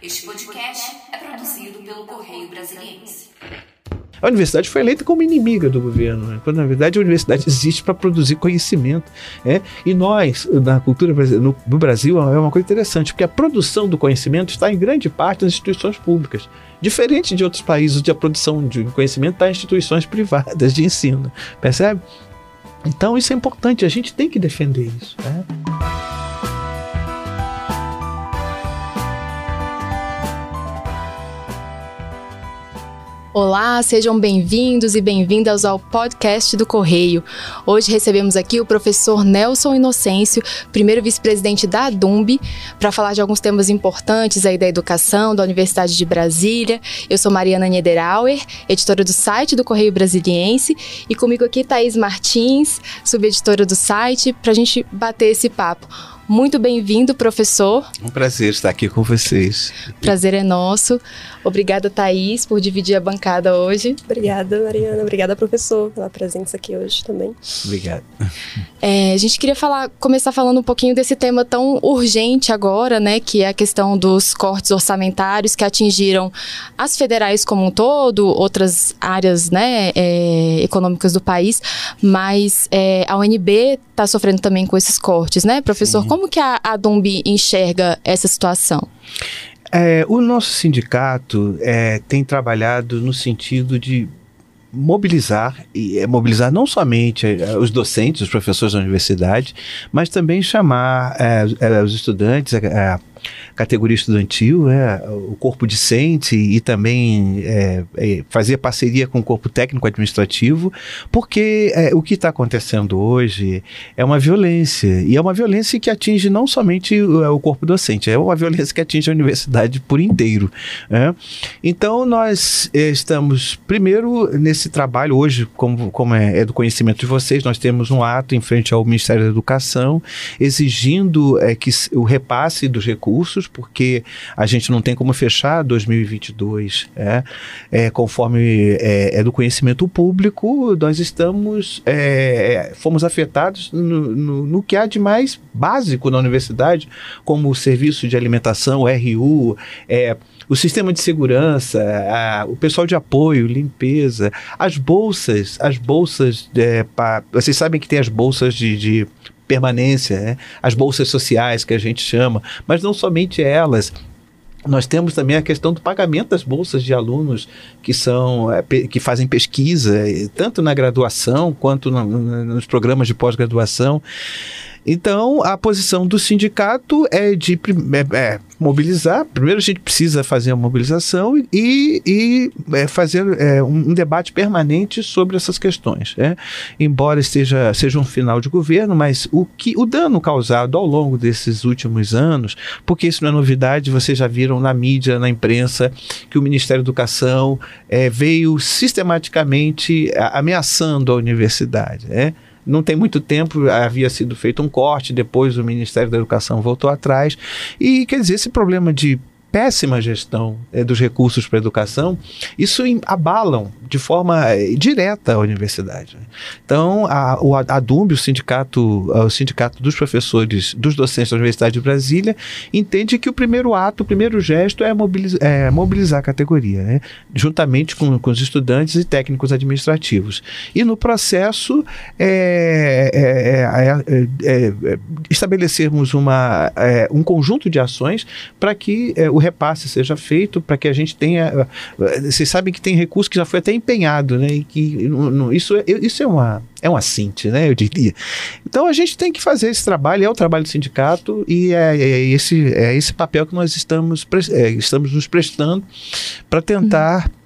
Este podcast é produzido pelo Correio Brasiliense. A universidade foi eleita como inimiga do governo, né? quando na verdade a universidade existe para produzir conhecimento. É? E nós, na cultura no, no Brasil, é uma coisa interessante, porque a produção do conhecimento está em grande parte nas instituições públicas. Diferente de outros países onde a produção de conhecimento está em instituições privadas de ensino. Percebe? Então isso é importante, a gente tem que defender isso. Né? Olá, sejam bem-vindos e bem-vindas ao podcast do Correio. Hoje recebemos aqui o professor Nelson Inocêncio, primeiro vice-presidente da ADUMB, para falar de alguns temas importantes aí da educação, da Universidade de Brasília. Eu sou Mariana Niederauer, editora do site do Correio Brasiliense, e comigo aqui Thaís Martins, subeditora do site, para a gente bater esse papo. Muito bem-vindo, professor. Um prazer estar aqui com vocês. Prazer é nosso. Obrigada, Thaís, por dividir a bancada hoje. Obrigada, Mariana. Obrigada, professor, pela presença aqui hoje também. Obrigado. É, a gente queria falar, começar falando um pouquinho desse tema tão urgente agora, né, que é a questão dos cortes orçamentários que atingiram as federais como um todo, outras áreas, né, é, econômicas do país, mas é, a UNB está sofrendo também com esses cortes, né, professor? Sim. Como que a, a Dumbi enxerga essa situação? É, o nosso sindicato é, tem trabalhado no sentido de mobilizar e é, mobilizar não somente é, os docentes, os professores da universidade, mas também chamar é, é os estudantes, é, categoria estudantil, é, o corpo discente e também é, é, fazer parceria com o corpo técnico administrativo, porque é, o que está acontecendo hoje é uma violência, e é uma violência que atinge não somente o, é, o corpo docente, é uma violência que atinge a universidade por inteiro. Né? Então, nós é, estamos, primeiro, nesse trabalho, hoje, como, como é, é, do conhecimento de vocês, nós temos um ato em frente ao Ministério da Educação exigindo que o repasse dos recursos porque a gente não tem como fechar 2022. É, é conforme é, é, do conhecimento público, nós estamos, é, fomos afetados no, no, no, que há de mais básico na universidade, como o serviço de alimentação, o RU, é, o sistema de segurança, a, o pessoal de apoio, limpeza, as bolsas, as bolsas, é, pra, vocês sabem que tem as bolsas de, de permanência, né? as bolsas sociais que a gente chama, mas não somente elas. Nós temos também a questão do pagamento das bolsas de alunos que são é, que fazem pesquisa, tanto na graduação quanto no, no, nos programas de pós-graduação. Então, a posição do sindicato é de é, é, mobilizar. Primeiro, a gente precisa fazer a mobilização e, e é, fazer é, um, um, debate permanente sobre essas questões. Né? Embora esteja, seja um final de governo, mas o, que, o dano causado ao longo desses últimos anos, porque isso não é novidade, vocês já viram na mídia, na imprensa, que o Ministério da Educação é, veio sistematicamente ameaçando a universidade. Né? Não tem muito tempo havia sido feito um corte, depois o Ministério da Educação voltou atrás. E quer dizer, esse problema de péssima gestão é, dos recursos para a educação, isso abalam de forma é, direta a universidade. Né? Então, a, o, a DUMB, o sindicato, o sindicato dos professores, dos docentes da Universidade de Brasília, entende que o primeiro ato, o primeiro gesto é mobilizar, é, mobilizar a categoria, né? juntamente com, com, os estudantes e técnicos administrativos. E no processo, estabelecermos uma, um conjunto de ações para que o repasse seja feito para que a gente tenha. Eh, vocês sabem que tem recurso que já foi até empenhado, né? E que isso, é, isso é uma. É um assinte, né? Eu diria. Então a gente tem que fazer esse trabalho, é o trabalho do sindicato e é, é esse, é esse papel que nós estamos, é, estamos nos prestando para tentar. Uhum.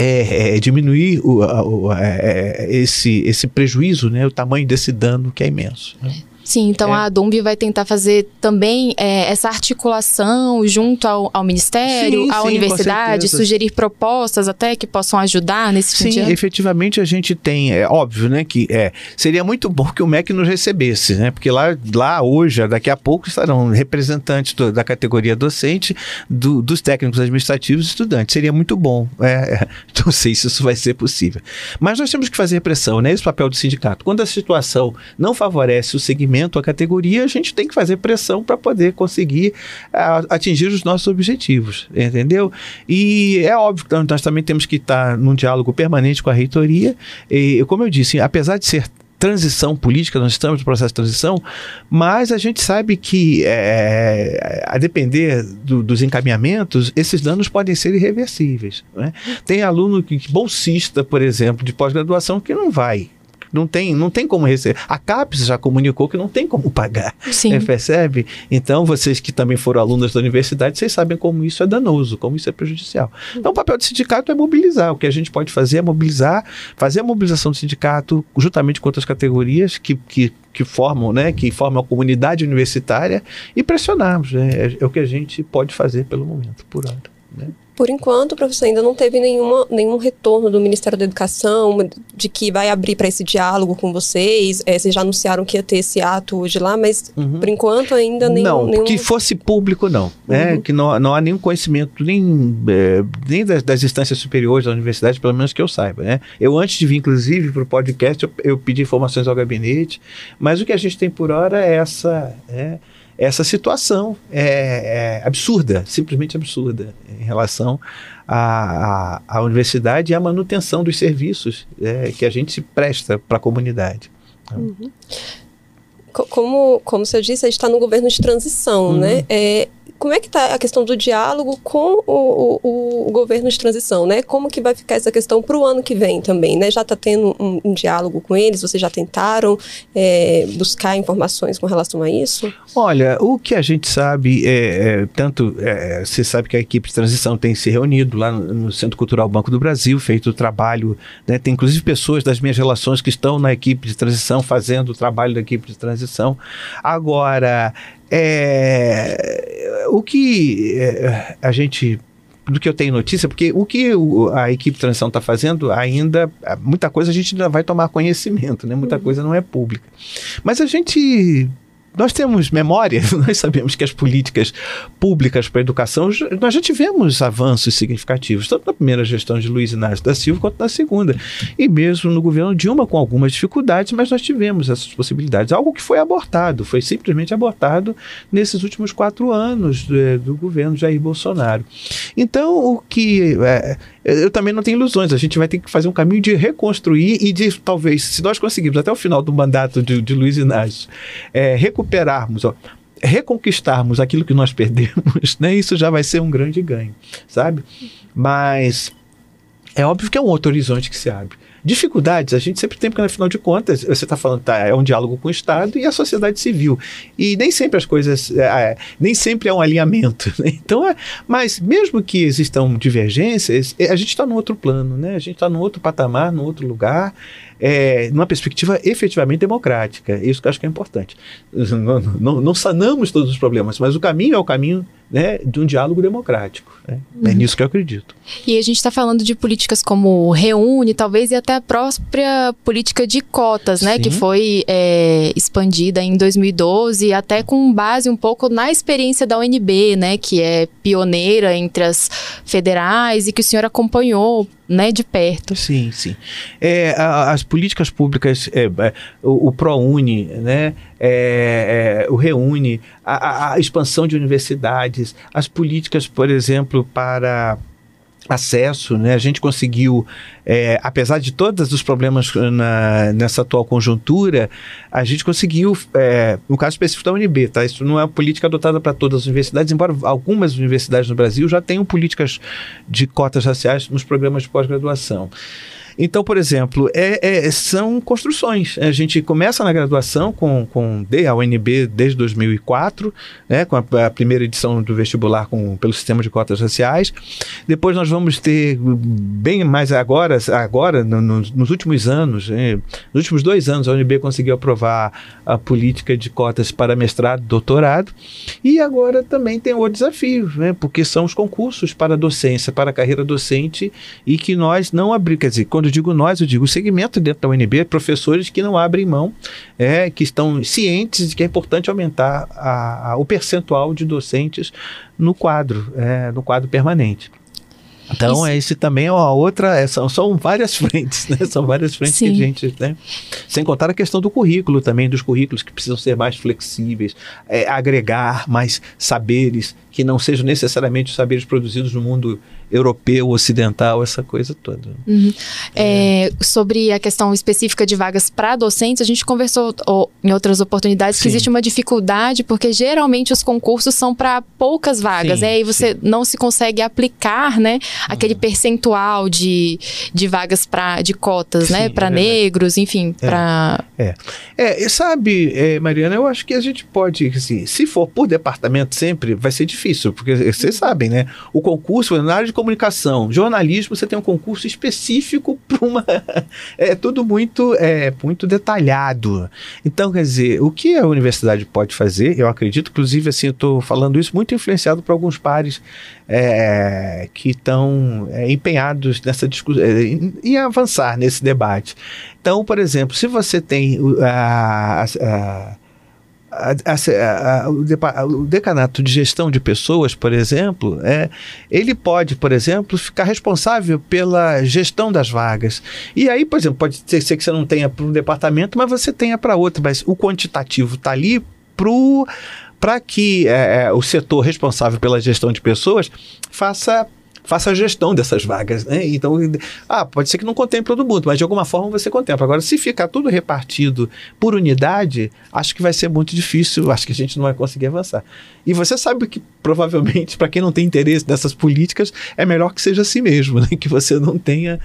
É, é, diminuir o, o, é, esse, esse prejuízo, né, o tamanho desse dano que é imenso. Né? Sim, então é. a Dumbi vai tentar fazer também é, essa articulação junto ao, ao Ministério, sim, à sim, universidade, sugerir propostas até que possam ajudar nesse Sim, sentido. efetivamente a gente tem, é óbvio, né, que é, seria muito bom que o MEC nos recebesse, né, porque lá, lá hoje, daqui a pouco, estarão representantes do, da categoria docente, do, dos técnicos administrativos e estudantes. Seria muito bom. É, é, não sei se isso vai ser possível. Mas nós temos que fazer pressão, né, esse papel do sindicato. Quando a situação não favorece o segmento aumento a categoria, a gente tem que fazer pressão para poder conseguir atingir os nossos objetivos, entendeu? E é óbvio que nós também temos que estar num diálogo permanente com a reitoria. E, como eu disse, apesar de ser transição política, nós estamos no processo de transição, mas a gente sabe que, é, a depender do, dos encaminhamentos, esses danos podem ser irreversíveis. Né? Tem aluno que, bolsista, por exemplo, de pós-graduação, que não vai não tem, não tem como receber. A CAPES já comunicou que não tem como pagar. Sim. É, percebe? Então, vocês que também foram alunos da universidade, vocês sabem como isso é danoso, como isso é prejudicial. Então, o papel do sindicato é mobilizar. O que a gente pode fazer é mobilizar, fazer a mobilização do sindicato juntamente com outras categorias que, que que formam, né, que formam a comunidade universitária e pressionarmos. Né? É, é o que a gente pode fazer pelo momento, por hora. Né? Por enquanto, professor, ainda não teve nenhuma, nenhum retorno do Ministério da Educação de que vai abrir para esse diálogo com vocês. É, vocês já anunciaram que ia ter esse ato hoje lá, mas uhum. por enquanto ainda nenhum. Não, nenhum... que fosse público, não. Né? Uhum. Que não, não há nenhum conhecimento, nem, é, nem das, das, instâncias superiores da universidade, pelo menos que eu saiba. Né? Eu, antes de vir, inclusive, para o podcast, eu, eu, pedi informações ao gabinete, mas o que a gente tem por hora é essa. É, essa situação é, é absurda, simplesmente absurda, em relação à, à, à universidade e à manutenção dos serviços é, que a gente se presta para a comunidade. Uhum. Como, como você disse, a gente está no governo de transição, uhum. né? É, como é que está a questão do diálogo com o, o, o, governo de transição, né? Como que vai ficar essa questão para o ano que vem também, né? Já está tendo um, um, diálogo com eles? Vocês já tentaram é, buscar informações com relação a isso? Olha, o que a gente sabe é, é tanto é, você sabe que a equipe de transição tem se reunido lá no, no Centro Cultural Banco do Brasil, feito o trabalho, né? Tem inclusive pessoas das minhas relações que estão na equipe de transição fazendo o trabalho da equipe de transição. Agora, é, o que é, a gente do que eu tenho notícia, porque o que a equipe de transição está fazendo ainda, muita coisa a gente ainda vai tomar conhecimento, né? Muita uhum. coisa não é pública. Mas a gente nós temos memória, nós sabemos que as políticas públicas para a educação, nós já tivemos avanços significativos, tanto na primeira gestão de Luiz Inácio da Silva quanto na segunda. E mesmo no governo Dilma, com algumas dificuldades, mas nós tivemos essas possibilidades. Algo que foi abortado, foi simplesmente abortado nesses últimos quatro anos do, do governo Jair Bolsonaro. Então, o que. É, eu também não tenho ilusões. A gente vai ter que fazer um caminho de reconstruir e de, talvez, se nós conseguirmos até o final do mandato de, de Luiz Inácio, é, recuperarmos, ó, reconquistarmos aquilo que nós perdemos, né? Isso já vai ser um grande ganho, sabe? Mas é óbvio que é um outro horizonte que se abre. Dificuldades a gente sempre tem, porque afinal de contas, você está falando, tá, é um diálogo com o Estado e a sociedade civil. E nem sempre as coisas, é, é nem sempre é um alinhamento. Né? Então, é, mas mesmo que existam divergências, é, a gente está num outro plano, né? a gente está num outro patamar, num outro lugar é, numa perspectiva efetivamente democrática. Isso que eu acho que é importante. Não, não, não sanamos todos os problemas, mas o caminho é o caminho né, de um diálogo democrático. Né? É uhum. É nisso que eu acredito. E a gente está falando de políticas como Reúne, talvez, e até a própria política de cotas, né, que foi é, expandida em 2012, até com base um pouco na experiência da UNB, né, que é pioneira entre as federais e que o senhor acompanhou né, de perto. Sim, sim. É, as políticas públicas, é, é, o, o ProUni, né, é, é, o Reúne, a, a, expansão de universidades, as políticas, por exemplo, para acesso, né? A gente conseguiu, é, apesar de todos os problemas na, nessa atual conjuntura, a gente conseguiu, é, no caso específico da UNB, tá? Isso não é uma política adotada para todas as universidades, embora algumas universidades no Brasil já tenham políticas de cotas raciais nos programas de pós-graduação. Então, por exemplo, é, é, são construções. A gente começa na graduação com, com D, a UNB desde 2004, né, com a, a, primeira edição do vestibular com, pelo sistema de cotas raciais. Depois nós vamos ter bem mais agora, agora no, no, nos últimos anos, né, nos últimos dois anos, a UNB conseguiu aprovar a política de cotas para mestrado, doutorado. E agora também tem outro desafio, né, porque são os concursos para docência, para a carreira docente, e que nós não abrimos, quer dizer, quando eu digo nós, eu digo o segmento dentro da UNB, professores que não abrem mão, é, que estão cientes de que é importante aumentar a, a, o percentual de docentes no quadro, é, no quadro permanente. Então, Isso. esse também é uma outra. é, são, são várias frentes, né? São várias frentes Sim. que a gente. Né? Sem contar a questão do currículo também, dos currículos que precisam ser mais flexíveis, é, agregar mais saberes que não sejam necessariamente os saberes produzidos no mundo europeu, ocidental, essa coisa toda. Uhum. É, sobre a questão específica de vagas para docentes, a gente conversou ó, em outras oportunidades que Sim. existe uma dificuldade, porque geralmente os concursos são para poucas vagas, Sim, né? E você sim. não se consegue aplicar, né, aquele percentual de, de vagas para de cotas, né, é para verdade. negros, enfim, É. para É, e sabe, é, Mariana, eu acho que a gente pode, assim, se for por departamento sempre, vai ser difícil, porque vocês sabem, né? O concurso na área de comunicação, jornalismo, você tem um concurso específico para uma. É tudo muito, é, muito detalhado. Então, quer dizer, o que a universidade pode fazer, eu acredito, inclusive, assim, eu estou falando isso muito influenciado por alguns pares é, que estão é, empenhados nessa discussão, é, em, em avançar nesse debate. Então, por exemplo, se você tem a- a- a- a- a- o, decanato de gestão de pessoas, por exemplo, é, ele pode, por exemplo, ficar responsável pela gestão das vagas. E aí, por exemplo, pode ser, ser que você não tenha para um departamento, mas você tenha para outro. Mas o quantitativo está ali para que é, é, o setor responsável pela gestão de pessoas faça faça a gestão dessas vagas, né? Então, ah, pode ser que não contemple todo mundo, mas de alguma forma você contempla. Agora, se ficar tudo repartido por unidade, acho que vai ser muito difícil, acho que a gente não vai conseguir avançar. E você sabe que, provavelmente, para quem não tem interesse nessas políticas, é melhor que seja assim mesmo, né? que você não tenha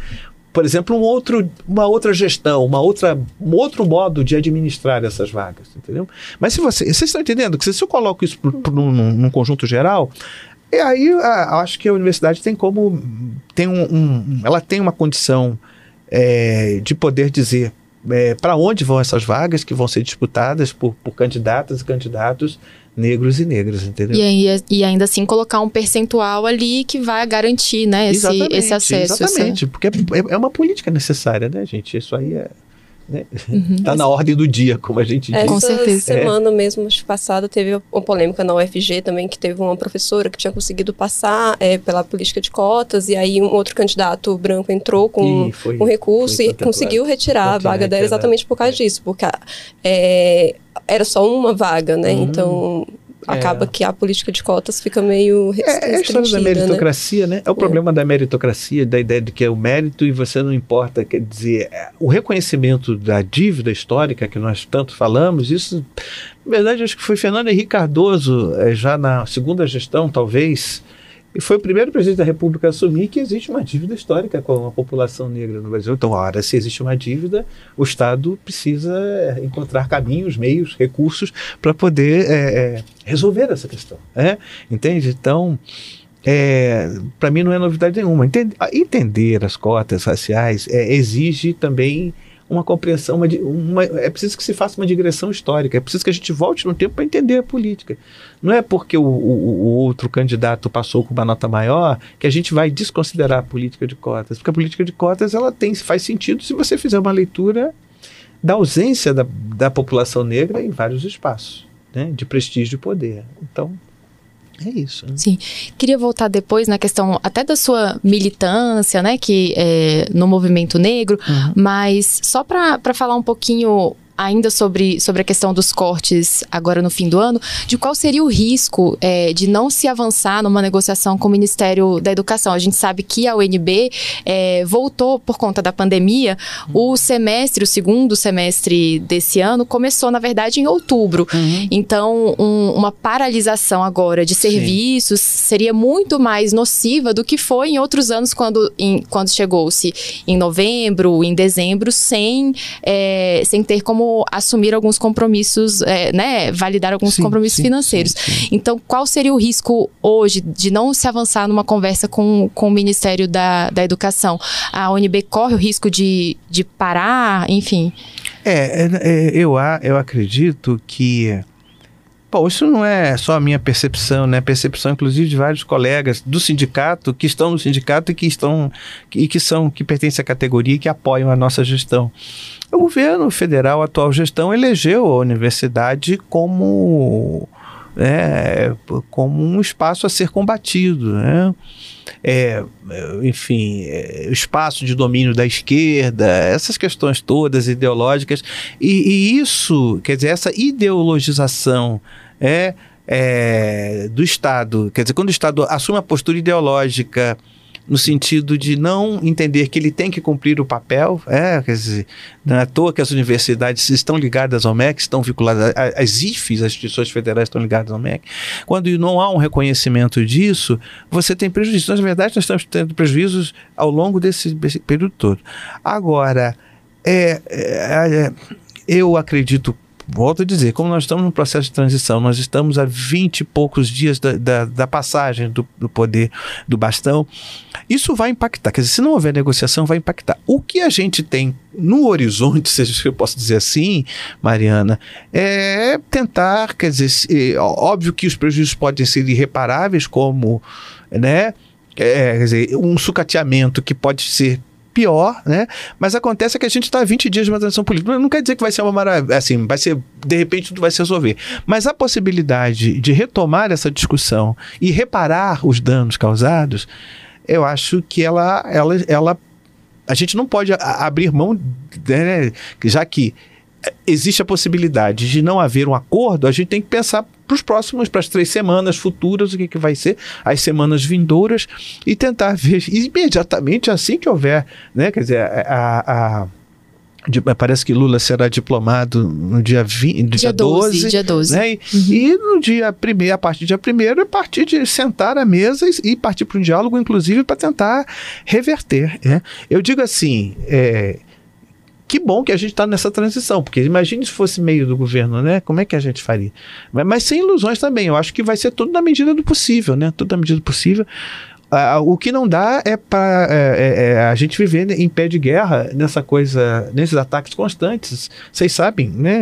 por exemplo, um outro, uma outra gestão, uma outra, um outro modo de administrar essas vagas, entendeu? Mas se você, vocês estão entendendo que se eu coloco isso num conjunto geral, e aí a, acho que a universidade tem como tem um, um ela tem uma condição é, de poder dizer é, para onde vão essas vagas que vão ser disputadas por, por candidatas e candidatos negros e negras, entendeu? e, aí- e ainda assim colocar um percentual ali que vai garantir, né, esse, exatamente, esse acesso. essa- Exatamente, porque é, é uma política necessária, né, gente? Isso aí é. Né? Uhum. Tá na ordem do dia, como a gente diz. Com Essa certeza. semana mesmo, acho que passada, teve uma polêmica na UFG também, que teve uma professora que tinha conseguido passar é, pela política de cotas, e aí um outro candidato branco entrou com foi- um recurso e conseguiu retirar a vaga dela exatamente por causa É. disso, porque é, era só uma vaga, né? Uhum. Então É. acaba que a política de cotas fica meio res- É, é a história da restringida, né? meritocracia, né? É o problema da meritocracia, da ideia de que é o mérito e você não importa. Quer dizer, é, o reconhecimento da dívida histórica que nós tanto falamos, isso, na verdade, acho que foi Fernando Henrique Cardoso, já na segunda gestão, talvez, e foi o primeiro presidente da República a assumir que existe uma dívida histórica com a população negra no Brasil. Então, ora, se existe uma dívida, o Estado precisa eh, encontrar caminhos, meios, recursos para poder eh, eh, resolver essa questão. né? Entende? Então, para mim não é novidade nenhuma. Entende- a- entender as cotas raciais é, exige também uma compreensão, uma, uma- é preciso que se faça uma digressão histórica, é preciso que a gente volte no tempo para entender a política. Não é porque o, o- o outro candidato passou com uma nota maior que a gente vai desconsiderar a política de cotas, porque a política de cotas ela tem, faz sentido se você fizer uma leitura da ausência da, da população negra em vários espaços, né, de prestígio e poder. Então, é isso. né? Queria voltar depois na questão até da sua militância, né, que é, no movimento negro, Uhum. mas só para falar um pouquinho ainda sobre, sobre a questão dos cortes agora no fim do ano, de qual seria o risco é, de não se avançar numa negociação com o Ministério da Educação. A gente sabe que a UNB é, voltou por conta da pandemia, o semestre, o segundo semestre desse ano, começou, na verdade, em outubro. Então, um- uma paralisação agora de Sim. serviços seria muito mais nociva do que foi em outros anos, quando, em- quando chegou-se em novembro, em dezembro, sem, é, sem ter como assumir alguns compromissos, é, né, validar alguns Sim, compromissos sim, financeiros. sim. Então, qual seria o risco hoje de não se avançar numa conversa com, com o Ministério da, da Educação? A UNB corre o risco de, de parar, enfim. É, é, é, eu, eu acredito que. Bom, isso não é só a minha percepção, né? Percepção, inclusive, de vários colegas do sindicato que estão no sindicato e que estão e que são que pertencem à categoria e que apoiam a nossa gestão. O governo federal, a atual gestão, elegeu a universidade como né, como um espaço a ser combatido. Né? É, enfim, é, espaço de domínio da esquerda, essas questões todas ideológicas. E, e isso, quer dizer, essa ideologização é, é, do Estado, quer dizer, quando o Estado assume uma postura ideológica no sentido de não entender que ele tem que cumprir o papel. É, quer dizer, não é à toa que as universidades estão ligadas ao MEC, estão vinculadas, as IFES, as instituições federais estão ligadas ao MEC. Quando não há um reconhecimento disso, você tem prejuízos. Na verdade, nós estamos tendo prejuízos ao longo desse, desse período todo. Agora, é, é, é eu acredito volto a dizer, como nós estamos num processo de transição, nós estamos a 20 e poucos dias da, da, da passagem do, do, poder do bastão, isso vai impactar. Quer dizer, se não houver negociação, vai impactar. O que a gente tem no horizonte, seja eu posso dizer assim, Mariana, é tentar, quer dizer, óbvio que os prejuízos podem ser irreparáveis, como, né, é, quer dizer, um sucateamento que pode ser pior, né? Mas acontece que a gente está a 20 dias de uma transição política. Não quer dizer que vai ser uma maravilha, assim, vai ser, de repente tudo vai se resolver. Mas a possibilidade de retomar essa discussão e reparar os danos causados, eu acho que ela, ela, ela a gente não pode abrir mão, né, já que existe a possibilidade de não haver um acordo, a gente tem que pensar para os próximos, para as três semanas futuras, o que, que vai ser, as semanas vindouras, e tentar ver imediatamente assim que houver, né? Quer dizer, a, a parece que Lula será diplomado no dia, 20, dia, dia 12, 12, dia 12. Né? Uhum. E no dia primeiro, a partir do dia primeiro, a partir de sentar à mesa e, e partir para um diálogo, inclusive, para tentar reverter. Né? Eu digo assim, é, que bom que a gente está nessa transição, porque imagine se fosse meio do governo, né? Como é que a gente faria? Mas, mas sem ilusões também, eu acho que vai ser tudo na medida do possível, né? Tudo na medida do possível. O que não dá é para é, é, é, a gente viver em pé de guerra nessa coisa, nesses ataques constantes. Vocês sabem, né?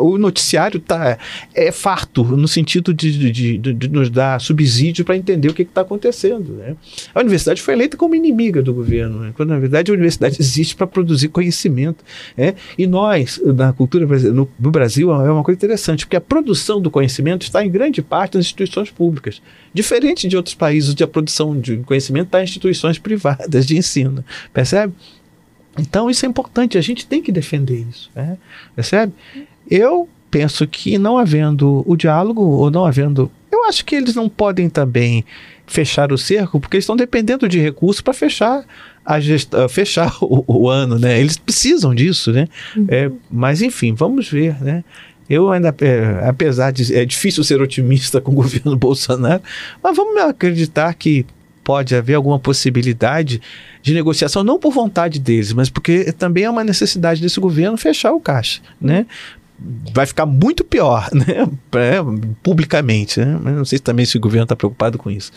O noticiário tá, é farto no sentido de, de, de, de nos dar subsídio para entender o que está acontecendo. Né? A universidade foi eleita como inimiga do governo, né? quando na verdade a universidade existe para produzir conhecimento. Né? E nós, na cultura no, no Brasil, é uma coisa interessante, porque a produção do conhecimento está em grande parte nas instituições públicas. Diferente de outros países onde a produção de conhecimento está em instituições privadas de ensino, percebe? Então isso é importante, a gente tem que defender isso, né? percebe? Eu penso que não havendo o diálogo ou não havendo, eu acho que eles não podem também fechar o cerco porque eles estão dependendo de recursos para fechar a gestão, fechar o, o, ano, né? Eles precisam disso, né? Uhum. É, mas enfim, vamos ver, né? Eu ainda, é, apesar de é difícil ser otimista com o governo Bolsonaro, mas vamos acreditar que pode haver alguma possibilidade de negociação, não por vontade deles, mas porque também é uma necessidade desse governo fechar o caixa, né? Vai ficar muito pior, né? publicamente, né? Não sei também se o governo está preocupado com isso.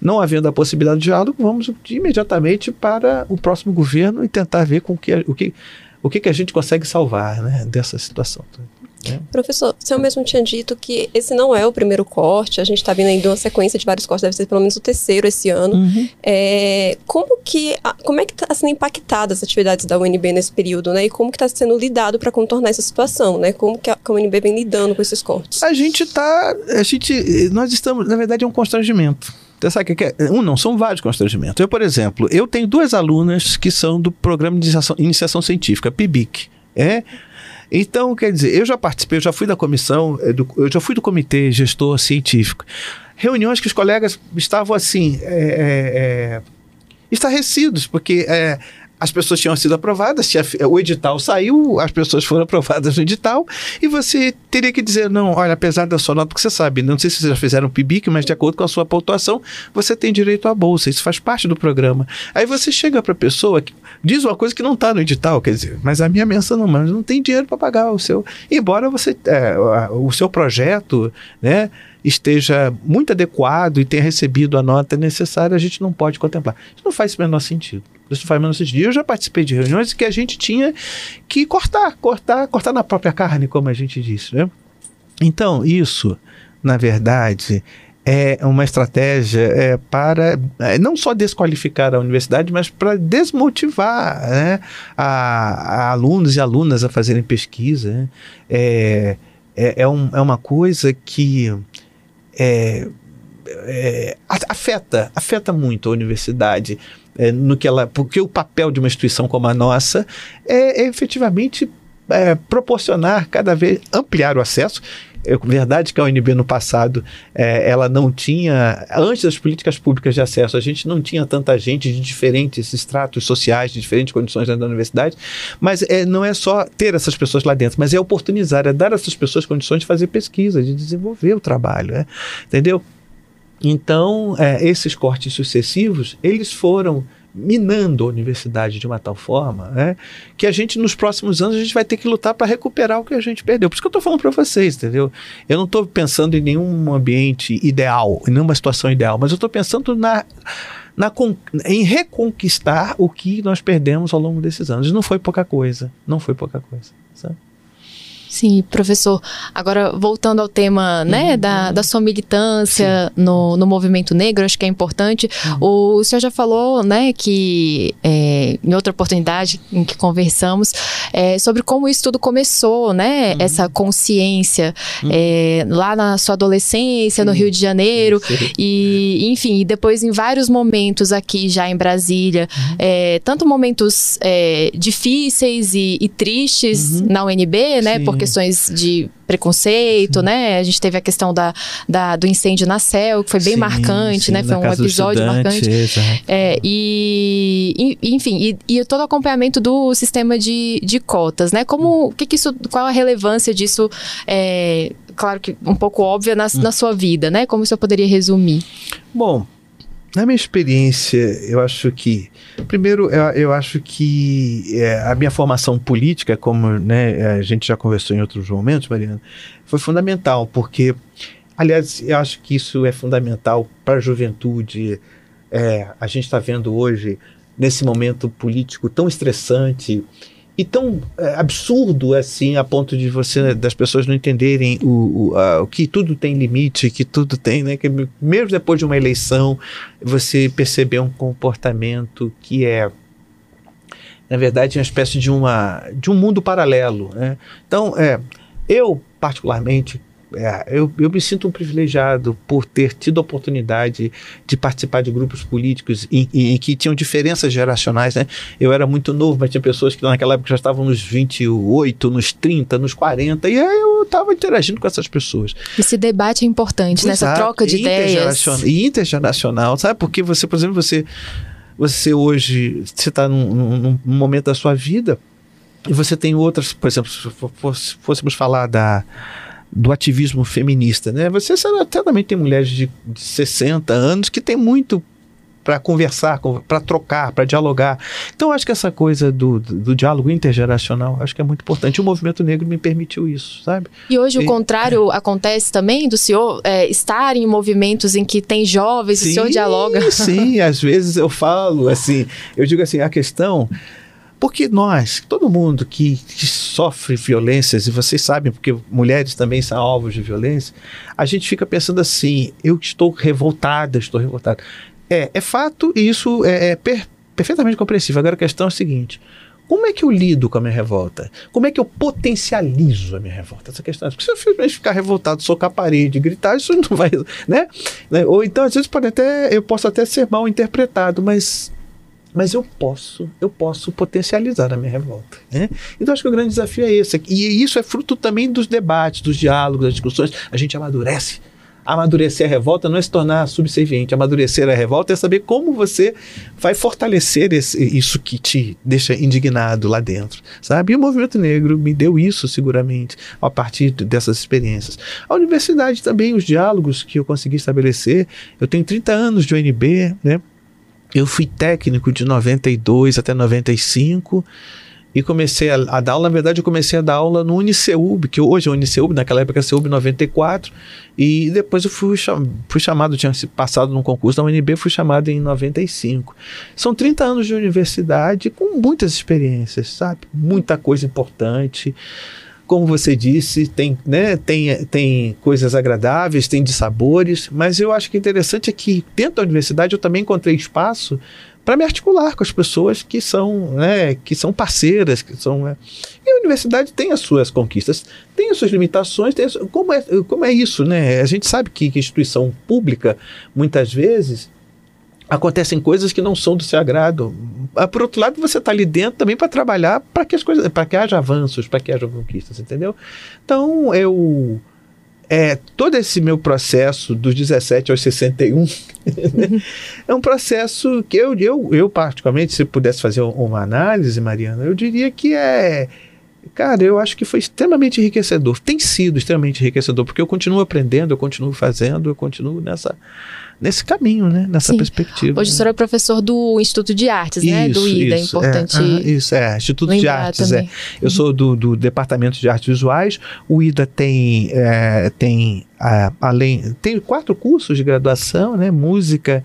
Não havendo a possibilidade de diálogo, vamos imediatamente para o próximo governo e tentar ver com que, o que o que, que a gente consegue salvar né, dessa situação. É. Professor, o senhor mesmo tinha dito que esse não é o primeiro corte, a gente está vindo aí de uma sequência de vários cortes, deve ser pelo menos o terceiro esse ano. Uhum. É, como que como é que está sendo impactada as atividades da UNB nesse período, né? E como que está sendo lidado para contornar essa situação, né? Como que a, que a UNB vem lidando com esses cortes? A gente está, a gente, nós estamos, na verdade, é um constrangimento. Você sabe o que é? Um não, são vários constrangimentos. Eu, por exemplo, eu tenho duas alunas que são do programa de iniciação, iniciação científica, PIBIC. É então, quer dizer, eu já participei, eu já fui da comissão, eh, eu já fui do comitê gestor científico. Reuniões que os colegas estavam assim, é, é, estarrecidos, porque é, as pessoas tinham sido aprovadas, o edital saiu, as pessoas foram aprovadas no edital, e você teria que dizer, não, olha, apesar da sua nota, porque você sabe, não sei se vocês já fizeram PIBIC, mas de acordo com a sua pontuação, você tem direito à bolsa, isso faz parte do programa. Aí você chega para a pessoa, que diz uma coisa que não está no edital, quer dizer, mas a minha menção não, mas não tem dinheiro para pagar o seu, embora você, é, o seu projeto, né, esteja muito adequado e tenha recebido a nota necessária, a gente não pode contemplar. Isso não faz o menor sentido. Isso faz menor sentido. Eu já participei de reuniões que a gente tinha que cortar, cortar, cortar na própria carne, como a gente disse. Né? Então, isso, na verdade, é uma estratégia é, para é, não só desqualificar a universidade, mas para desmotivar né, a, a, alunos e alunas a fazerem pesquisa. Né? É, é, é, um, é uma coisa que é, é, afeta, afeta muito a universidade é, no que ela, porque o papel de uma instituição como a nossa é, é efetivamente é, proporcionar cada vez ampliar o acesso. É verdade que a UNB no passado é, ela não tinha, antes das políticas públicas de acesso, a gente não tinha tanta gente de diferentes estratos sociais, de diferentes condições dentro da universidade, mas é, não é só ter essas pessoas lá dentro, mas é oportunizar, é dar a essas pessoas condições de fazer pesquisa, de desenvolver o trabalho, né? entendeu? Então, é, esses cortes sucessivos, eles foram minando a universidade de uma tal forma né, que a gente, nos próximos anos, a gente vai ter que lutar para recuperar o que a gente perdeu. Por isso que eu estou falando para vocês, entendeu? Eu não estou pensando em nenhum ambiente ideal, em nenhuma situação ideal, mas eu estou pensando na, na, em reconquistar o que nós perdemos ao longo desses anos. E não foi pouca coisa, não foi pouca coisa, sabe? Sim, professor. Agora, voltando ao tema né, uhum. da, da sua militância no, no movimento negro, acho que é importante. Uhum. O senhor já falou né, que, é, em outra oportunidade em que conversamos, é, sobre como isso tudo começou, né? Uhum. Essa consciência uhum. é, lá na sua adolescência, no Rio de Janeiro. E, enfim, depois em vários momentos aqui já em Brasília, uhum. é, tanto momentos é, difíceis e, e tristes uhum. na UNB, né? Porque questões de preconceito, Sim. né? A gente teve a questão da, da, do incêndio na CEL, que foi bem sim, marcante, sim, né? Foi um episódio marcante. É, e, enfim, e, e, todo o acompanhamento do sistema de, de cotas, né? Como, que, que isso, qual a relevância disso? É, claro que um pouco óbvia na, hum. na sua vida, né? Como você poderia resumir? Bom, na minha experiência, eu acho que. Primeiro, eu, eu acho que é, a minha formação política, como né, a gente já conversou em outros momentos, Mariana, foi fundamental, porque, aliás, eu acho que isso é fundamental para a juventude. É, a gente está vendo hoje, nesse momento político tão estressante, e tão é, absurdo assim a ponto de você das pessoas não entenderem o, o, a, o, que tudo tem limite que tudo tem né que mesmo depois de uma eleição você perceber um comportamento que é na verdade uma espécie de uma de um mundo paralelo né? Então é eu particularmente é, eu, eu me sinto um privilegiado por ter tido a oportunidade de participar de grupos políticos em, em, em, que tinham diferenças geracionais. Né? Eu era muito novo, mas tinha pessoas que naquela época já estavam nos 28, nos 30, nos 40, e aí eu estava interagindo com essas pessoas. Esse debate é importante, nessa né? troca de ideias. E intergeracional, sabe? Porque você, por exemplo, você, você hoje, você está num, num, num momento da sua vida e você tem outras, por exemplo, se fôssemos falar da do ativismo feminista, né? Você certamente tem mulheres de, de 60 anos que tem muito para conversar, para trocar, para dialogar. Então, acho que essa coisa do, do, do, diálogo intergeracional, acho que é muito importante. O movimento negro me permitiu isso, sabe? E hoje e, o contrário é. acontece também do senhor é, estar em movimentos em que tem jovens, sim, o senhor dialoga. Sim, às vezes eu falo assim, eu digo assim, a questão porque nós, todo mundo que, que, sofre violências, e vocês sabem, porque mulheres também são alvos de violência, a gente fica pensando assim: eu estou revoltada, estou revoltada. É, é fato e isso é, é per, perfeitamente compreensível. Agora a questão é a seguinte: como é que eu lido com a minha revolta? Como é que eu potencializo a minha revolta? Essa questão. Porque se eu simplesmente ficar revoltado, socar a parede, gritar, isso não vai. Né? né? Ou então, às vezes, pode até, eu posso até ser mal interpretado, mas mas eu posso, eu posso potencializar a minha revolta. Né? Então acho que o grande desafio é esse. E isso é fruto também dos debates, dos diálogos, das discussões. A gente amadurece. Amadurecer a revolta não é se tornar subserviente. Amadurecer a revolta é saber como você vai fortalecer esse, isso que te deixa indignado lá dentro, sabe? E o movimento negro me deu isso seguramente a partir dessas experiências. A universidade também, os diálogos que eu consegui estabelecer. Eu tenho 30 anos de UNB, né? Eu fui técnico de 92 até 95 e comecei a, a, dar aula, na verdade eu comecei a dar aula no Uniceub, que hoje é Uniceub, naquela época é CEUB 94, e depois eu fui, fui chamado, tinha passado num concurso da UNB, fui chamado em 95. São 30 anos de universidade com muitas experiências, sabe? Muita coisa importante como você disse, tem, né, tem, tem coisas agradáveis, tem de sabores, mas eu acho que interessante é que dentro da universidade eu também encontrei espaço para me articular com as pessoas que são, né, que são parceiras, que são. Né? E a universidade tem as suas conquistas, tem as suas limitações, tem as, como, é, como é isso, né? A gente sabe que, que instituição pública, muitas vezes, acontecem coisas que não são do seu agrado. Ah, por outro lado, você está ali dentro também para trabalhar para que as coisas, para que haja avanços, para que haja conquistas, entendeu? Então eu é, todo esse meu processo dos 17 aos 61 né, é um processo que eu, eu, eu, particularmente, se pudesse fazer uma análise, Mariana, eu diria que é. Cara, eu acho que foi extremamente enriquecedor. Tem sido extremamente enriquecedor, porque eu continuo aprendendo, eu continuo fazendo, eu continuo nessa nesse caminho, né? Nessa Sim. perspectiva. Hoje né? o senhor é professor do Instituto de Artes, isso, né? Do IDA, é isso, é importante. É, isso, é, Instituto de Artes. É. Eu uhum. sou do, do, Departamento de Artes Visuais. O IDA tem, é, tem além, tem quatro cursos de graduação, né? Música,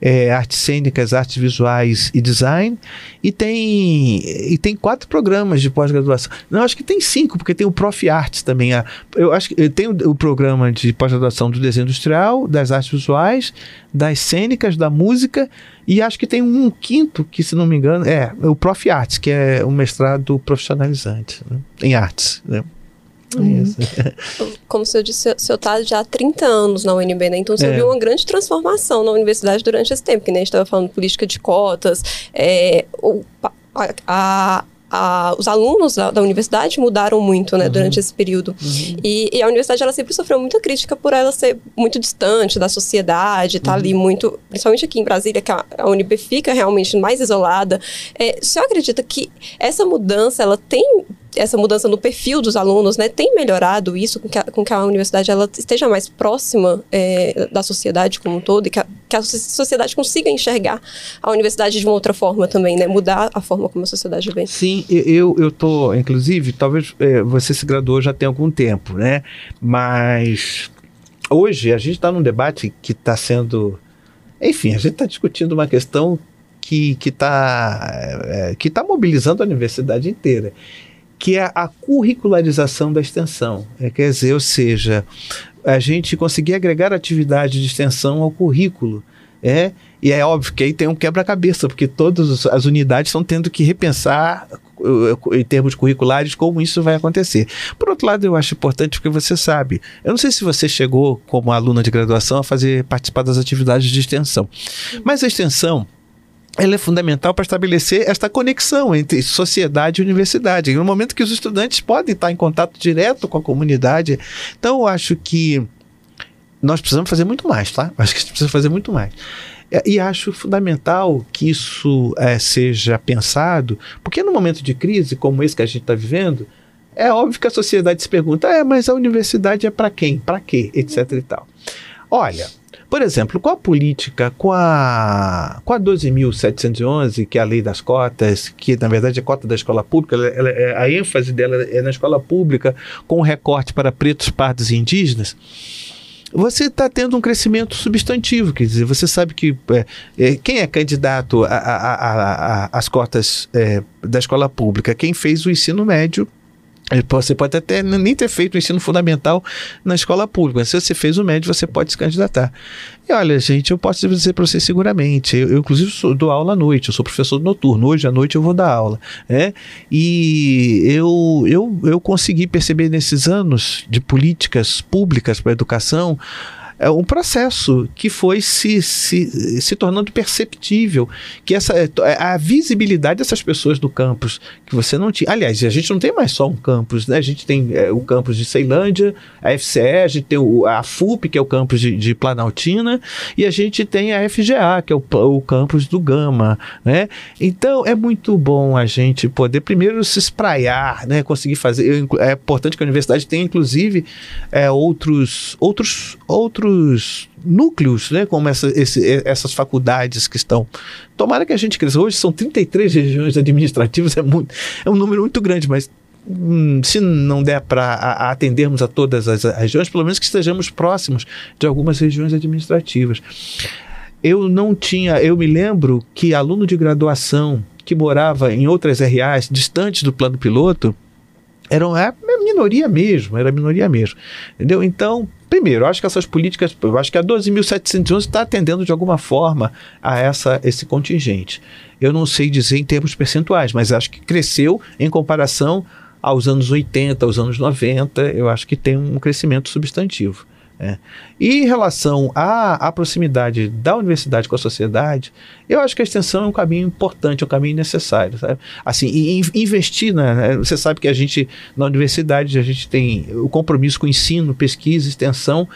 é, artes cênicas, artes visuais e design, e tem, e tem quatro programas de pós-graduação. Não, acho que tem cinco, porque tem o Prof. Arts também. Eu acho que tem o, o programa de pós-graduação do desenho industrial, das artes visuais, das cênicas, da música, e acho que tem um quinto, que se não me engano, é o Prof. Arts, que é um mestrado profissionalizante né, em artes. Né? Uhum. Como você disse, o senhor está já há 30 anos na UNB, né? Então você é. viu uma grande transformação na universidade durante esse tempo, que nem a gente estava falando política de cotas, é, o, a, a a, os alunos da, da, universidade mudaram muito, né, uhum. durante esse período. Uhum. E, e, a universidade, ela sempre sofreu muita crítica por ela ser muito distante da sociedade, estar tá uhum. ali muito, principalmente aqui em Brasília, que a, a UNB fica realmente mais isolada. É, o senhor acredita que essa mudança, ela tem essa mudança no perfil dos alunos, né, tem melhorado isso com que a, com que a universidade ela esteja mais próxima é, da sociedade como um todo e que a, que a, sociedade consiga enxergar a universidade de uma outra forma também, né, mudar a forma como a sociedade vê. Sim, eu eu tô, inclusive, talvez é, você se graduou já tem algum tempo, né, mas hoje a gente está num debate que está sendo, enfim, a gente está discutindo uma questão que está é, que tá mobilizando a universidade inteira que é a curricularização da extensão. É, quer dizer, ou seja, a gente conseguir agregar atividade de extensão ao currículo. É, e é óbvio que aí tem um quebra-cabeça, porque todas as unidades estão tendo que repensar em termos curriculares como isso vai acontecer. Por outro lado, eu acho importante porque você sabe, eu não sei se você chegou como aluna de graduação a fazer participar das atividades de extensão, mas a extensão ela é fundamental para estabelecer esta conexão entre sociedade e universidade, no momento que os estudantes podem estar em contato direto com a comunidade. Então, eu acho que nós precisamos fazer muito mais, tá? Acho que a gente precisa fazer muito mais. É, e acho fundamental que isso é, seja pensado, porque no momento de crise como esse que a gente está vivendo, é óbvio que a sociedade se pergunta: é, mas a universidade é para quem? Para quê? Etc e tal. Olha, por exemplo, com a política, com a, com a 12.711, que é a lei das cotas, que na verdade é cota da escola pública, ela, ela, é, a ênfase dela é na escola pública, com recorte para pretos, pardos e indígenas, você está tendo um crescimento substantivo. Quer dizer, você sabe que é, é, quem é candidato às cotas é, da escola pública? Quem fez o ensino médio você pode até nem ter feito o ensino fundamental na escola pública. Se você fez o médio, você pode se candidatar. E olha, gente, eu posso dizer para você seguramente. Eu, eu inclusive, sou, dou aula à noite. Eu sou professor noturno. Hoje à noite eu vou dar aula. Né? E eu, eu, eu consegui perceber nesses anos de políticas públicas para a educação é um processo que foi se, se, se tornando perceptível, que essa é, a visibilidade dessas pessoas do campus que você não tinha. Aliás, a gente não tem mais só um campus, né? A gente tem é, o campus de Ceilândia, a FCE, a gente tem o, a FUP, que é o campus de, de, Planaltina, e a gente tem a FGA, que é o, o campus do Gama, né? Então é muito bom a gente poder primeiro se espraiar, né? Conseguir fazer. É importante que a universidade tenha, inclusive, é, outros, outros, outros outros núcleos, né, como essa, esse, essas faculdades que estão. Tomara que a gente cresça. Hoje são 33 regiões administrativas, é, muito, é um número muito grande, mas hum, se não der para atendermos a todas as regiões, pelo menos que estejamos próximos de algumas regiões administrativas. Eu não tinha, eu me lembro que aluno de graduação que morava em outras RAs distantes do plano piloto, eram minoria mesmo, era minoria mesmo. Entendeu? Então, primeiro, eu acho que essas políticas, eu acho que a 12.711 está atendendo de alguma forma a essa, esse contingente. Eu não sei dizer em termos percentuais, mas acho que cresceu em comparação aos anos 80, aos anos 90, eu acho que tem um crescimento substantivo. É. E em relação à, à, proximidade da universidade com a sociedade, eu acho que a extensão é um caminho importante, é um caminho necessário. Sabe? Assim, e, investir, né? você sabe que a gente, na universidade, a gente tem o compromisso com ensino, pesquisa, extensão,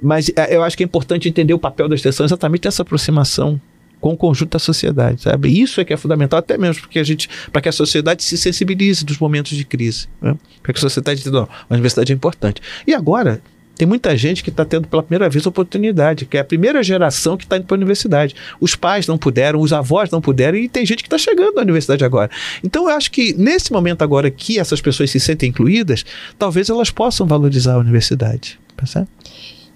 mas é, eu acho que é importante entender o papel da extensão exatamente nessa aproximação com o conjunto da sociedade, sabe? Isso é que é fundamental, até mesmo porque a gente, para que a sociedade se sensibilize dos momentos de crise, né? para que a sociedade entenda, a universidade é importante. E agora, tem muita gente que está tendo pela primeira vez oportunidade, que é a primeira geração que está indo para a universidade. Os pais não puderam, os avós não puderam, e tem gente que está chegando à universidade agora. Então, eu acho que nesse momento agora que essas pessoas se sentem incluídas, talvez elas possam valorizar a universidade. Percebe?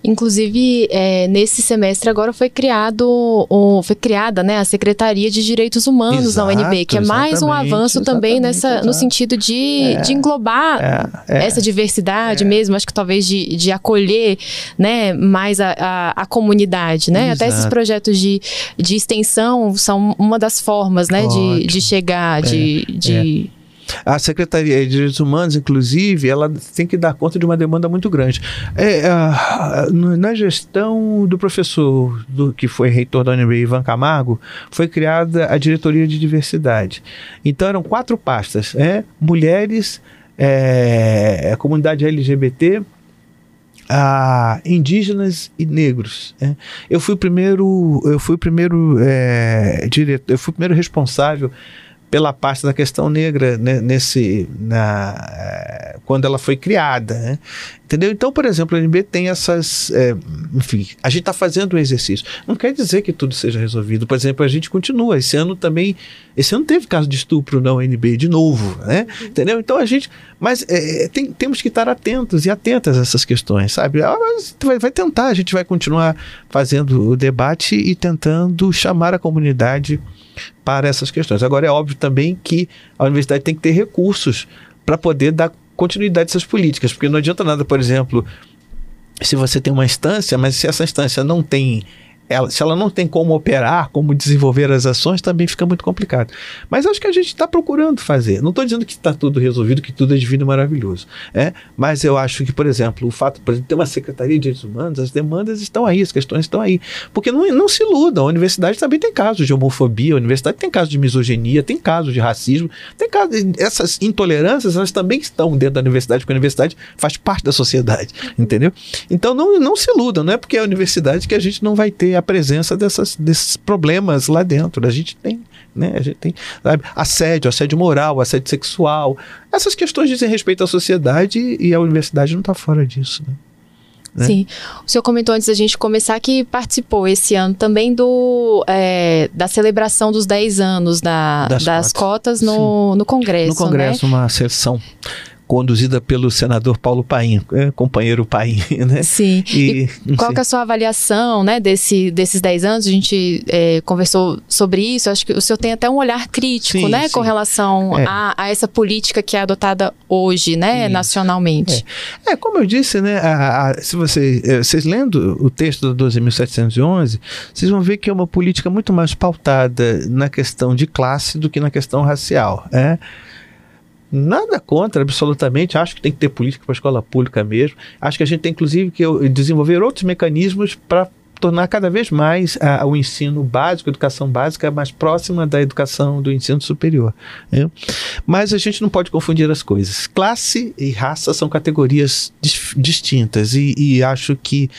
Inclusive, é, nesse semestre agora foi criado, foi criada né, a Secretaria de Direitos Humanos Exato, da UNB, que é mais um avanço também nessa, exato. no sentido de, é, de englobar é, é. essa diversidade é. mesmo, acho que talvez de, de acolher né, mais a, a, a comunidade. Né? Até esses projetos de, de extensão são uma das formas né, de, de chegar, de, é, de a Secretaria de Direitos Humanos, inclusive, ela tem que dar conta de uma demanda muito grande. É, na gestão do professor do, que foi reitor da UNB, Ivan Camargo, foi criada a Diretoria de Diversidade. Então eram quatro pastas, é, mulheres, é, comunidade LGBT, a indígenas e negros. É. Eu fui primeiro, eu fui primeiro é, diretor, eu fui o primeiro responsável pela parte da questão negra né, nesse na, eh, quando ela foi criada, né? entendeu? Então, por exemplo, a NB tem essas, é, enfim, a gente está fazendo um exercício. Não quer dizer que tudo seja resolvido. Por exemplo, a gente continua. Esse ano também, esse ano teve caso de estupro na UNB de novo, né? Entendeu? Então a gente, mas é, tem, temos que estar atentos e atentas a essas questões, sabe? Ah, vai, vai tentar, a gente vai continuar fazendo o debate e tentando chamar a comunidade para essas questões. Agora, é óbvio também que a universidade tem que ter recursos para poder dar continuidade a essas políticas, porque não adianta nada, por exemplo, se você tem uma instância, mas se essa instância não tem ela, se ela não tem como operar, como desenvolver as ações, também fica muito complicado. Mas acho que a gente está procurando fazer. Não estou dizendo que está tudo resolvido, que tudo é divino e maravilhoso. É? Mas eu acho que, por exemplo, o fato de ter uma Secretaria de Direitos Humanos, as demandas estão aí, as questões estão aí. Porque não, não se iludam, a universidade também tem casos de homofobia, a universidade tem casos de misoginia, tem casos de racismo, tem casos, essas intolerâncias, elas também estão dentro da universidade, porque a universidade faz parte da sociedade, entendeu? Então não, não se iludam, não é porque é a universidade que a gente não vai ter a presença dessas, desses problemas lá dentro. A gente tem, né? A gente tem sabe? assédio, assédio moral, assédio sexual. Essas questões dizem respeito à sociedade e a universidade não está fora disso. Né? Né? Sim. O senhor comentou antes da gente começar que participou esse ano também do, é, da celebração dos 10 anos da, das, das cotas, cotas no, no Congresso. No Congresso, né? uma sessão conduzida pelo senador Paulo Paim, é, companheiro Paim, né? Sim. E, e qual é a sua avaliação, né, desse, desses 10 anos? A gente é, conversou sobre isso, acho que o senhor tem até um olhar crítico, sim, né, sim. com relação é. a, a, essa política que é adotada hoje, né, isso. nacionalmente. É. é. como eu disse, né, a, a, se você, é, vocês lendo o texto do 12.711, vocês vão ver que é uma política muito mais pautada na questão de classe do que na questão racial, é? Nada contra, absolutamente. Acho que tem que ter política para a escola pública mesmo. Acho que a gente tem, inclusive, que desenvolver outros mecanismos para tornar cada vez mais uh, o ensino básico, a educação básica, mais próxima da educação do ensino superior. Né? Mas a gente não pode confundir as coisas. Classe e raça são categorias distintas e, e acho que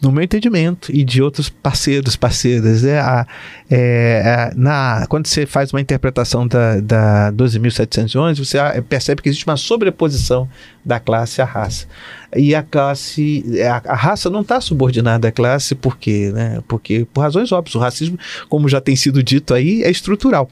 no meu entendimento e de outros parceiros, parceiras, é, a, é, a, na, quando você faz uma interpretação da, da 12.711, você percebe que existe uma sobreposição da classe à raça. E a classe, a, a raça não está subordinada à classe, por quê? Né? Porque, por razões óbvias, o racismo, como já tem sido dito aí, é estrutural.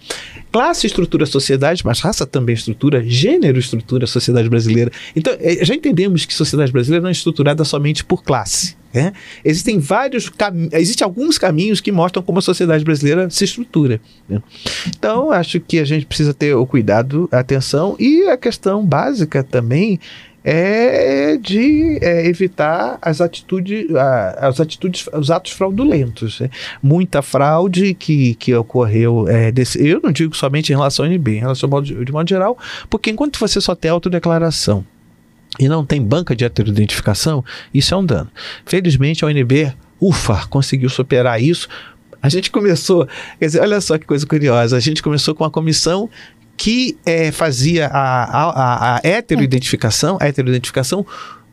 Classe estrutura a sociedade, mas raça também estrutura, gênero estrutura a sociedade brasileira. Então, é, já entendemos que sociedade brasileira não é estruturada somente por classe Né? Existem vários existem alguns caminhos que mostram como a sociedade brasileira se estrutura. Né? Então, acho que a gente precisa ter o cuidado, a atenção e a questão básica também é de é, evitar as atitudes, a, as atitudes, os atos fraudulentos. Né? Muita fraude que, que ocorreu é, desse, eu não digo somente em relação ao NB, em relação ao de, de modo geral, porque enquanto você só tem autodeclaração e não tem banca de heteroidentificação, isso é um dano. Felizmente a UNB, ufa, conseguiu superar isso. A gente começou, quer dizer, olha só que coisa curiosa, a gente começou com uma comissão que é, fazia a, a, a heteroidentificação, a heteroidentificação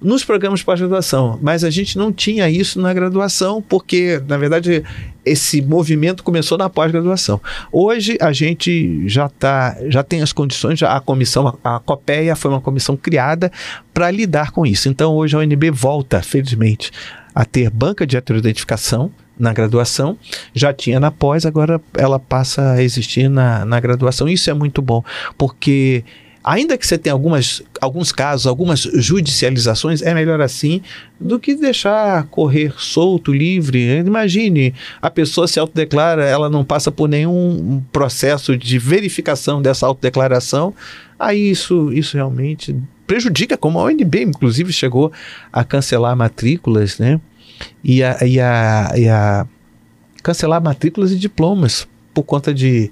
nos programas de pós-graduação, mas a gente não tinha isso na graduação, porque, na verdade, esse movimento começou na pós-graduação. Hoje a gente já tá, já tem as condições, já a comissão, a COPEA foi uma comissão criada para lidar com isso. Então hoje a UNB volta, felizmente, a ter banca de heteroidentificação, na graduação, já tinha na pós, agora ela passa a existir na, na graduação. Isso é muito bom, porque ainda que você tenha algumas, alguns casos, algumas judicializações, é melhor assim do que deixar correr solto, livre. Imagine, a pessoa se autodeclara, ela não passa por nenhum processo de verificação dessa autodeclaração, aí isso, isso realmente prejudica, como a ONB, inclusive, chegou a cancelar matrículas, né? e a, e a, e a cancelar matrículas e diplomas por conta de,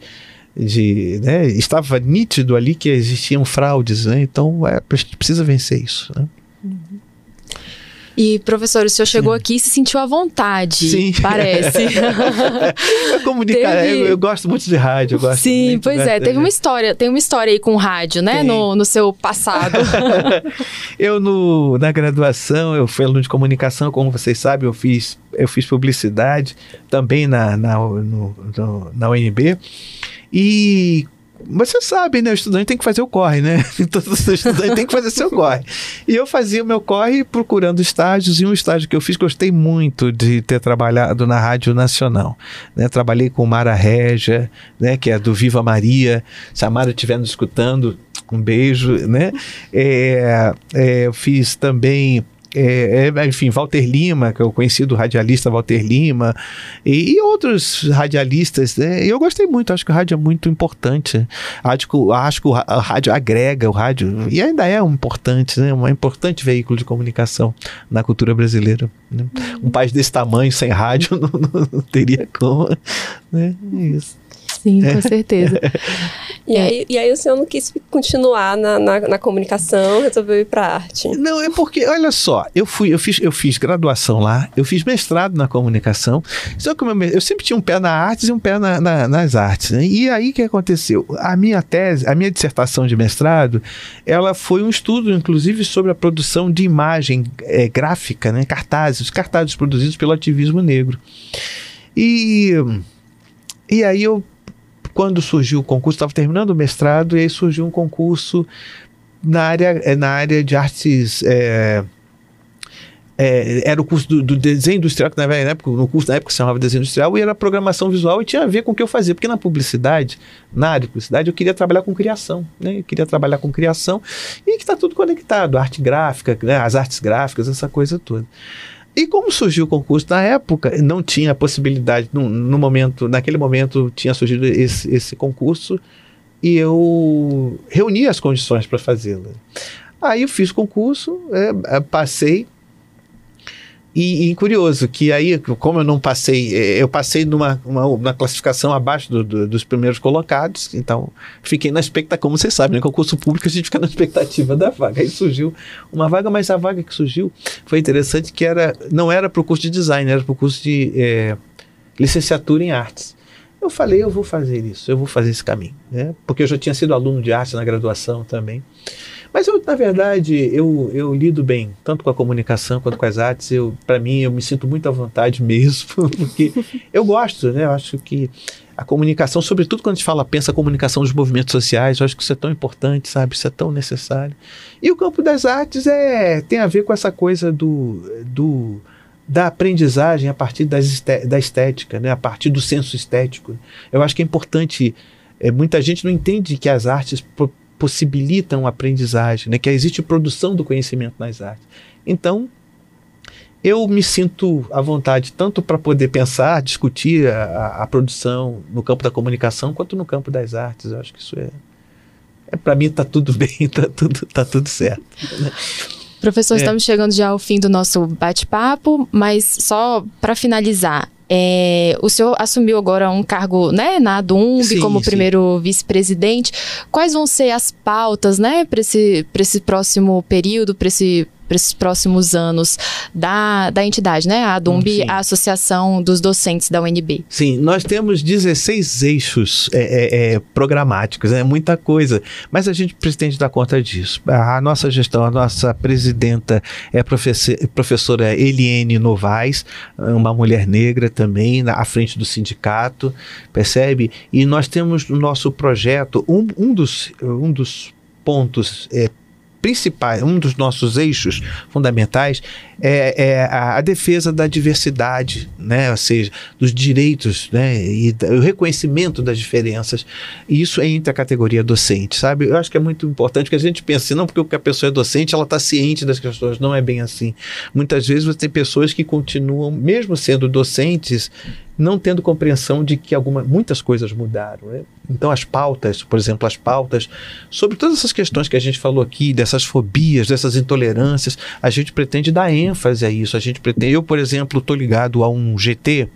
de né, estava nítido ali que existiam fraudes, né? então é, a gente precisa vencer isso. Né? Uhum. E, professor, o senhor chegou Sim. aqui e se sentiu à vontade, Sim. parece. eu comunicar, teve... eu, eu, gosto muito de rádio. Sim, muito, pois né? é. Teve uma história, tem uma história aí com rádio, né? No, no seu passado. eu, no, na graduação, eu fui aluno de comunicação, como vocês sabem, eu fiz, eu fiz publicidade também na, na, no, no, na UNB. E você sabe, né? O estudante tem que fazer o corre, né? Todo estudante tem que fazer seu corre. E eu fazia o meu corre procurando estágios, e um estágio que eu fiz, gostei muito de ter trabalhado na Rádio Nacional. Né? Trabalhei com Mara Regia, né? que é do Viva Maria. Se a Mara estiver nos escutando, um beijo, né? É, é, eu fiz também é, é, enfim, Walter Lima, que é o conhecido radialista Walter Lima, e, e outros radialistas. Né? Eu gostei muito, acho que o rádio é muito importante. Acho que, acho que o, rádio agrega, o rádio, e ainda é um importante, né? um importante veículo de comunicação na cultura brasileira. Né? Um país desse tamanho, sem rádio, não, não, não teria como. Né? É isso. Sim, com certeza. e, aí, e aí o senhor não quis continuar na, na, na comunicação, resolveu ir para arte? Não, é porque, olha só, eu fui, eu fiz, eu fiz graduação lá, eu fiz mestrado na comunicação, só que eu, eu sempre tinha um pé na artes e um pé na, na, nas artes. Né? E aí o que aconteceu? A minha tese, a minha dissertação de mestrado, ela foi um estudo, inclusive, sobre a produção de imagem é, gráfica, né? cartazes, cartazes produzidos pelo ativismo negro. E, e aí eu quando surgiu o concurso, estava terminando o mestrado, e aí surgiu um concurso na área, eh, na área de artes. É, é, era o curso do, do, desenho industrial, que na época, no curso na época se chamava desenho industrial, e era programação visual e tinha a ver com o que eu fazia, porque na publicidade, na área de publicidade, eu queria trabalhar com criação, né? Eu queria trabalhar com criação e que está tudo conectado, arte gráfica, né? as artes gráficas, essa coisa toda. E como surgiu o concurso na época, não tinha possibilidade, no, no momento, naquele momento tinha surgido esse, esse concurso e eu reuni as condições para fazê-lo. Aí eu fiz o concurso, é, é passei, e, e, curioso que aí, como eu não passei, eh, eu passei numa uma, classificação abaixo do, do, dos primeiros colocados, então fiquei na expectativa, como você sabe, no né, concurso público a gente fica na expectativa da vaga. Aí surgiu uma vaga, mas a vaga que surgiu foi interessante que era não era para o curso de design, era para o curso de é, licenciatura em artes. Eu falei, eu vou fazer isso, eu vou fazer esse caminho, né? Porque eu já tinha sido aluno de arte na graduação também. Mas eu, na verdade, eu, eu lido bem, tanto com a comunicação quanto com as artes. Eu, para mim, eu me sinto muito à vontade mesmo, porque eu gosto, né? Eu acho que a comunicação, sobretudo quando a gente fala, pensa a comunicação dos movimentos sociais, eu acho que isso é tão importante, sabe? Isso é tão necessário. E o campo das artes é tem a ver com essa coisa do, do da aprendizagem a partir da estética, né? a partir do senso estético. Eu acho que é importante. É, muita gente não entende que as artes possibilitam a aprendizagem, né? que existe produção do conhecimento nas artes. Então, eu me sinto à vontade tanto para poder pensar, discutir a, a, produção no campo da comunicação, quanto no campo das artes. Eu acho que isso é. é para mim está tudo bem, está tudo, tá tudo certo. Professor, é. estamos chegando já ao fim do nosso bate-papo, mas só para finalizar, é, o senhor assumiu agora um cargo né, na ADUMB sim, como primeiro vice-presidente. Quais vão ser as pautas né, para esse, esse próximo período, para esse para esses próximos anos da, da entidade, né? A ADUMB, a Associação dos Docentes da UNB. Sim, nós temos 16 eixos é, é, é, programáticos, é muita coisa, mas a gente pretende dar conta disso. A nossa gestão, a nossa presidenta é a professora Eliene Novaes, uma mulher negra também, à frente do sindicato, percebe? E nós temos no nosso projeto, um, um, dos, um dos pontos é, principais, um dos nossos eixos fundamentais é, é a, a, defesa da diversidade, né? ou seja, dos direitos né? e o reconhecimento das diferenças. E isso é entre a categoria docente, sabe? Eu acho que é muito importante que a gente pense, não porque a pessoa é docente, ela está ciente das questões, não é bem assim. Muitas vezes você tem pessoas que continuam, mesmo sendo docentes, não tendo compreensão de que alguma, muitas coisas mudaram. Né? Então, as pautas, por exemplo, as pautas sobre todas essas questões que a gente falou aqui, dessas fobias, dessas intolerâncias, a gente pretende dar ênfase a isso. A gente pretende, eu, por exemplo, estou ligado a um GT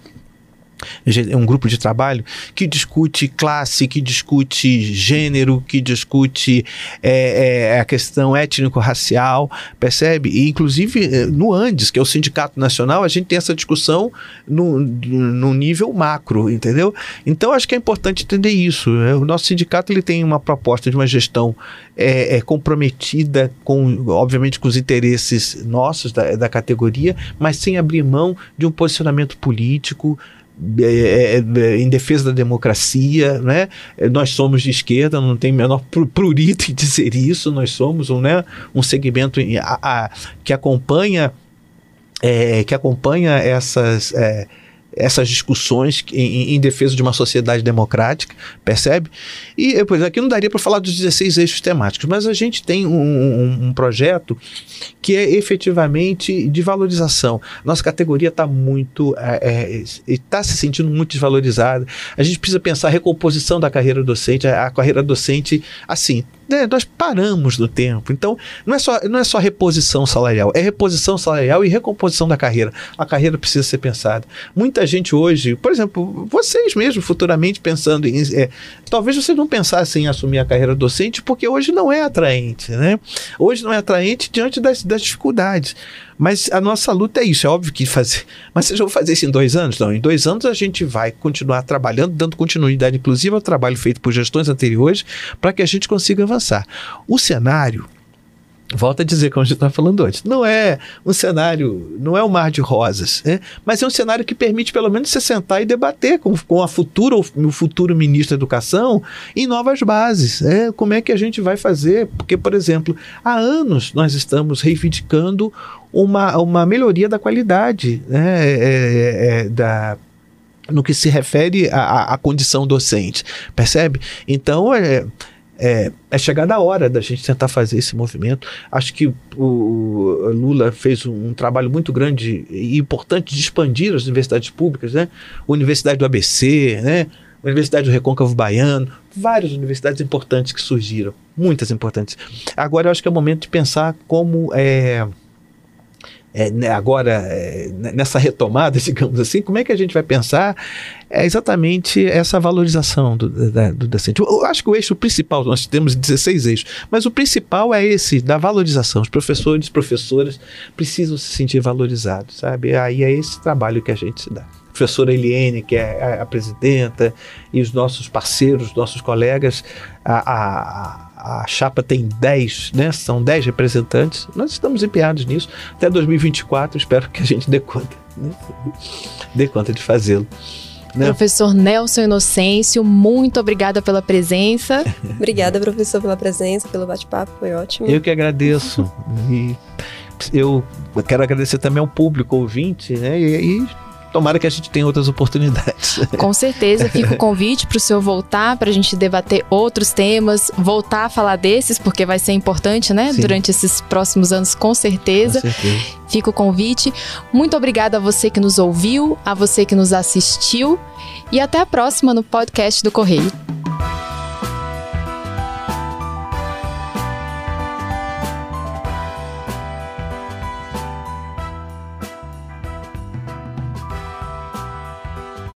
é um grupo de trabalho que discute classe, que discute gênero, que discute é, é, a questão étnico-racial, percebe? E, inclusive, é, no Andes, que é o Sindicato Nacional, a gente tem essa discussão no, no nível macro, entendeu? Então, acho que é importante entender isso. Né? O nosso sindicato ele tem uma proposta de uma gestão é, é, comprometida com, obviamente, com os interesses nossos da, da categoria, mas sem abrir mão de um posicionamento político, é, é, é, em defesa da democracia, né? Nós somos de esquerda, não tem menor prurito em dizer isso. Nós somos um, né, um segmento a, a, que acompanha é, que acompanha essas é, essas discussões em, em, defesa de uma sociedade democrática, percebe? E pois aqui não daria para falar dos 16 eixos temáticos, mas a gente tem um, um, projeto que é efetivamente de valorização. Nossa categoria está muito, está é, é, se sentindo muito desvalorizada. A gente precisa pensar a recomposição da carreira docente. A, a carreira docente, assim, né, nós paramos no tempo. Então, não é, só, não é só reposição salarial, é reposição salarial e recomposição da carreira. A carreira precisa ser pensada. Gente hoje, por exemplo, vocês mesmo futuramente pensando em. É, talvez vocês não pensassem em assumir a carreira docente porque hoje não é atraente, né? Hoje não é atraente diante das, das dificuldades. Mas a nossa luta é isso, é óbvio que fazer. Mas vocês vão fazer isso em dois anos? Não, em dois anos a gente vai continuar trabalhando, dando continuidade, inclusive, ao trabalho feito por gestões anteriores, para que a gente consiga avançar. O cenário Volto a dizer, como a gente estava falando antes, não é um cenário, não é um mar de rosas, né? mas é um cenário que permite pelo menos você sentar e debater com, com a futura, o futuro ministro da Educação em novas bases. Né? Como é que a gente vai fazer? Porque, por exemplo, há anos nós estamos reivindicando uma, uma melhoria da qualidade né? é, é, é da no que se refere à, à condição docente, percebe? Então, é, é, é chegada a hora da gente tentar fazer esse movimento. Acho que o, Lula fez um, um, trabalho muito grande e importante de expandir as universidades públicas, né? Universidade do ABC, né? Universidade do Recôncavo Baiano, várias universidades importantes que surgiram, muitas importantes. Agora eu acho que é o momento de pensar como é, é, né, agora, é, nessa retomada, digamos assim, como é que a gente vai pensar é exatamente essa valorização do, da, do docente? Eu acho que o eixo principal, nós temos 16 eixos, mas o principal é esse, da valorização. Os professores, professoras precisam se sentir valorizados, sabe? Aí é esse trabalho que a gente se dá professora Eliane, que é a, a, presidenta, e os nossos parceiros, nossos colegas, a, a, a chapa tem 10, né? São 10 representantes. Nós estamos empenhados nisso. Até 2024, espero que a gente dê conta, né? dê conta de fazê-lo. Né? Professor Nelson Inocêncio, muito obrigada pela presença. obrigada, professor, pela presença, pelo bate-papo, foi ótimo. Eu que agradeço. e eu quero agradecer também ao público ouvinte, né? E, e tomara que a gente tenha outras oportunidades. Com certeza, fica o convite para o senhor voltar, para a gente debater outros temas, voltar a falar desses, porque vai ser importante, né? Sim. Durante esses próximos anos, com certeza. Com certeza. Fica o convite. Muito obrigada a você que nos ouviu, a você que nos assistiu e até a próxima no podcast do Correio.